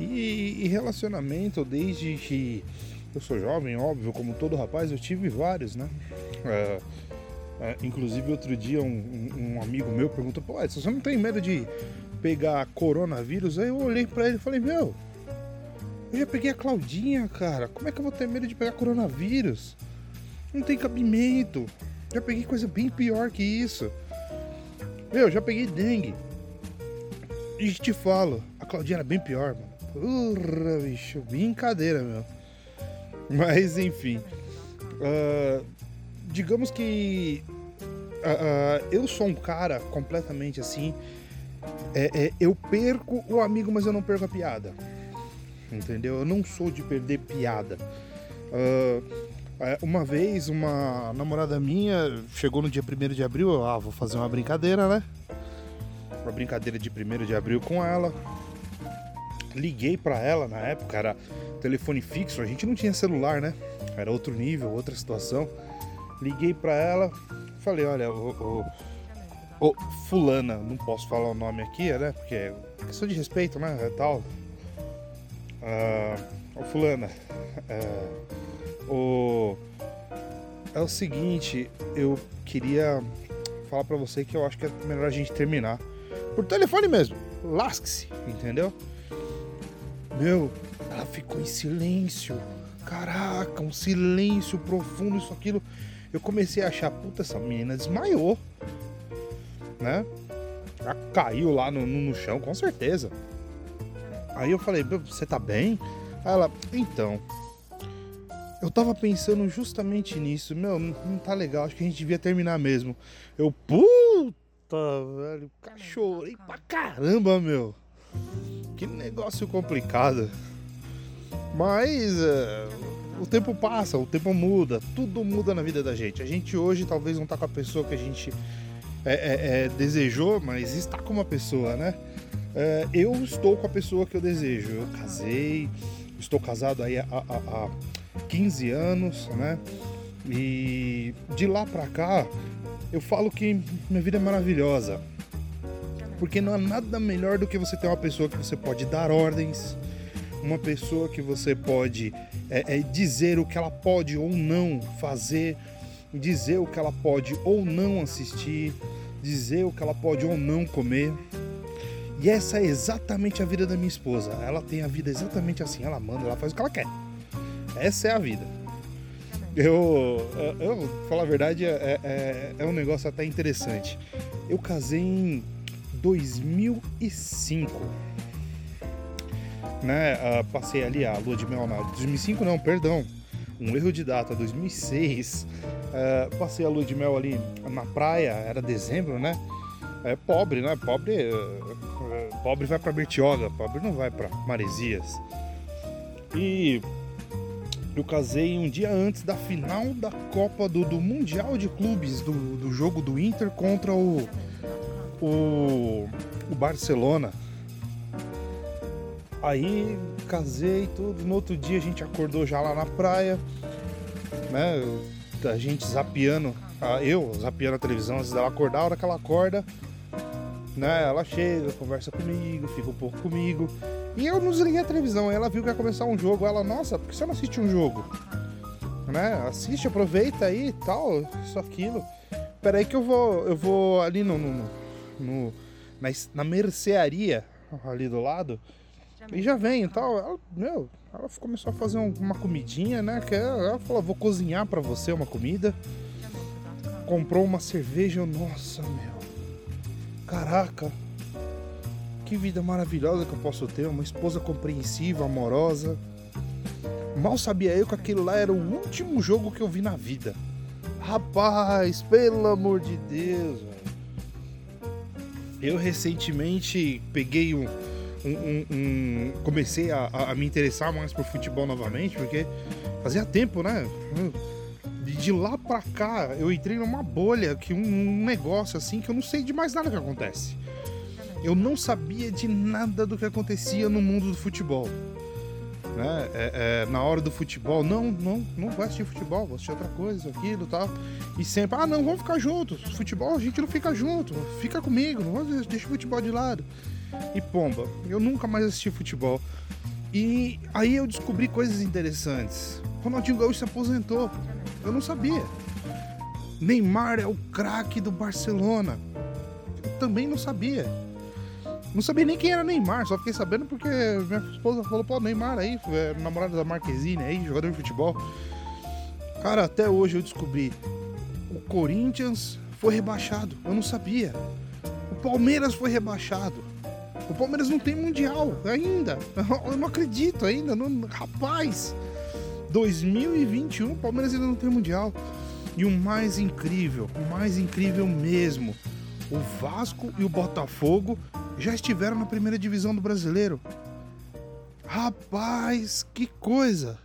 E, e relacionamento, desde que eu sou jovem, óbvio, como todo rapaz, eu tive vários, né? É, é, inclusive, outro dia, um, um, amigo meu perguntou: Pô, você não tem medo de pegar coronavírus? Aí eu olhei para ele e falei: Meu, eu já peguei a Claudinha, cara. Como é que eu vou ter medo de pegar coronavírus? Não tem cabimento. Já peguei coisa bem pior que isso. Meu, já peguei dengue. E te falo, a Claudinha era bem pior, mano. Urra, bicho, brincadeira, meu. Mas, enfim. Uh, digamos que uh, eu sou um cara completamente assim. É, é, eu perco o amigo, mas eu não perco a piada. Entendeu? Eu não sou de perder piada. uma vez, uma namorada minha chegou no dia 1 de abril. Eu, ah, vou fazer uma brincadeira, né? Uma brincadeira de 1 de abril com ela. Liguei para ela na época, era telefone fixo, a gente não tinha celular, né? Era outro nível, outra situação. Liguei para ela, falei, olha, o, o, o, fulana, não posso falar o nome aqui, né? Porque é questão de respeito, né? É tal. Ah, o fulana, é, o é o seguinte, eu queria falar para você que eu acho que é melhor a gente terminar por telefone mesmo. Lasque-se, entendeu? Meu, ela ficou em silêncio. Caraca, um silêncio profundo, isso, aquilo. Eu comecei a achar, puta, essa menina desmaiou. Né? Ela caiu lá no, no, no chão, com certeza. Aí eu falei, você tá bem? Aí ela, então. Eu tava pensando justamente nisso. Meu, não, não tá legal, acho que a gente devia terminar mesmo. Eu, puta, velho, chorei pra caramba, meu. Que negócio complicado. Mas é, o tempo passa, o tempo muda, tudo muda na vida da gente. A gente hoje talvez não tá com a pessoa que a gente é, é, é desejou, mas está com uma pessoa, né? É, eu estou com a pessoa que eu desejo. Eu casei, estou casado aí há, há, há 15 anos, né? E de lá pra cá, eu falo que minha vida é maravilhosa. Porque não há nada melhor do que você ter uma pessoa que você pode dar ordens, uma pessoa que você pode é, é, dizer o que ela pode ou não fazer, dizer o que ela pode ou não assistir, dizer o que ela pode ou não comer. E essa é exatamente a vida da minha esposa. Ela tem a vida exatamente assim. Ela manda, ela faz o que ela quer. Essa é a vida. Eu, eu falar a verdade, é, é, é um negócio até interessante. Eu casei em 2005. Né? Uh, passei ali a lua de mel na 2005 não, perdão. Um erro de data, 2006. Uh, passei a lua de mel ali na praia, era dezembro, né? É pobre, né? Pobre, uh, pobre vai para Bertioga, pobre não vai para Maresias. E eu casei um dia antes da final da Copa do, do Mundial de Clubes, do, do jogo do Inter contra o, o, o Barcelona. Aí casei tudo. No outro dia a gente acordou já lá na praia, né? A gente zapeando, eu zapeando a televisão antes dela acordar. A hora que ela acorda, né? Ela chega, conversa comigo, fica um pouco comigo. E eu não desliguei a televisão. Ela viu que ia começar um jogo. Ela, nossa, por que você não assiste um jogo? Né? Assiste, aproveita aí e tal, isso, aquilo. Peraí que eu vou, eu vou ali no, no no, na, na mercearia ali do lado. E já vem e tal. Ela, meu, ela começou a fazer uma comidinha, né? Que ela falou, vou cozinhar para você uma comida. Comprou uma cerveja, nossa, meu. Caraca. Que vida maravilhosa que eu posso ter, uma esposa compreensiva, amorosa. Mal sabia eu que aquele lá era o último jogo que eu vi na vida. Rapaz, pelo amor de Deus, eu recentemente peguei um. um, um, um comecei a, a, me interessar mais por futebol novamente, porque fazia tempo, né? De lá pra cá, eu entrei numa bolha, que um, negócio assim, que eu não sei de mais nada que acontece. Eu não sabia de nada do que acontecia no mundo do futebol né? É, é, na hora do futebol, não, não, não vai assistir futebol, vou assistir outra coisa, aquilo tal. E sempre, ah, não, vamos ficar juntos. Futebol a gente não fica junto, fica comigo, deixa o futebol de lado. E pomba, eu nunca mais assisti futebol. E aí eu descobri coisas interessantes. Ronaldinho Gaúcho se aposentou. Eu não sabia. Neymar é o craque do Barcelona. Eu também não sabia. Não sabia nem quem era Neymar, só fiquei sabendo porque minha esposa falou, pô, Neymar aí, é, namorado da Marquezine aí, jogador de futebol. Cara, até hoje eu descobri. O Corinthians foi rebaixado. Eu não sabia. O Palmeiras foi rebaixado. O Palmeiras não tem mundial ainda. Eu não acredito ainda. Não, rapaz, 2021 o Palmeiras ainda não tem mundial. E o mais incrível, o mais incrível mesmo, o Vasco e o Botafogo já estiveram na primeira divisão do brasileiro. Rapaz, que coisa!